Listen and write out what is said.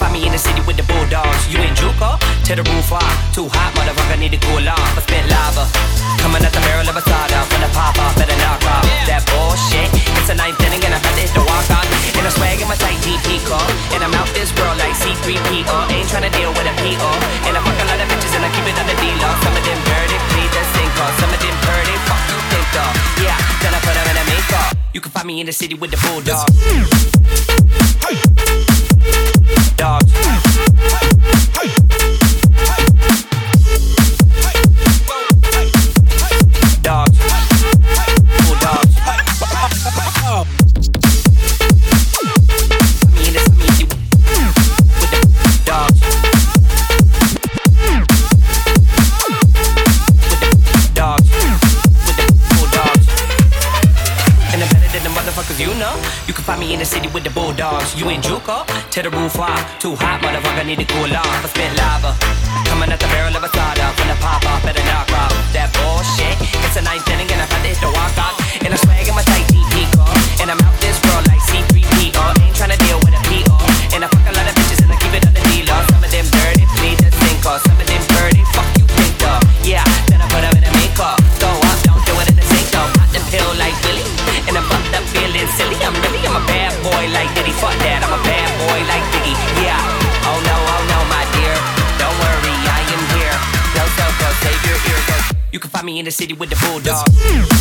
find me in the city with the bulldogs. You in Juco? To the roof off. Too hot, motherfucker, need to cool off. I spit lava. Coming at the barrel of a soda. When I pop off, better knock off. That bullshit. It's a ninth inning and I'm about to hit the walk on. And I swag in my tight GP car. And I'm out this world like C3PO. Ain't trying to deal with a PO. And I fuck a lot of bitches and I keep it on the D-Law. Some of them dirty, please just sink off. Some of them dirty, fuck you think of. Yeah, then I put them in a makeup. You can find me in the city with the bulldogs. Than the motherfuckers you know. You can find me in the city with the bulldogs. You in Juco? To the roof off. Too hot, motherfucker, need to cool off. I spit lava. Coming at the barrel of a soda. When I pop off, better knock off. Boy like Diddy. Fuck that, I'm a bad boy like Biggie. Yeah. Oh no, oh no, my dear. Don't worry, I am here. No so save your. 'cause You can find me in the city with the bulldogs.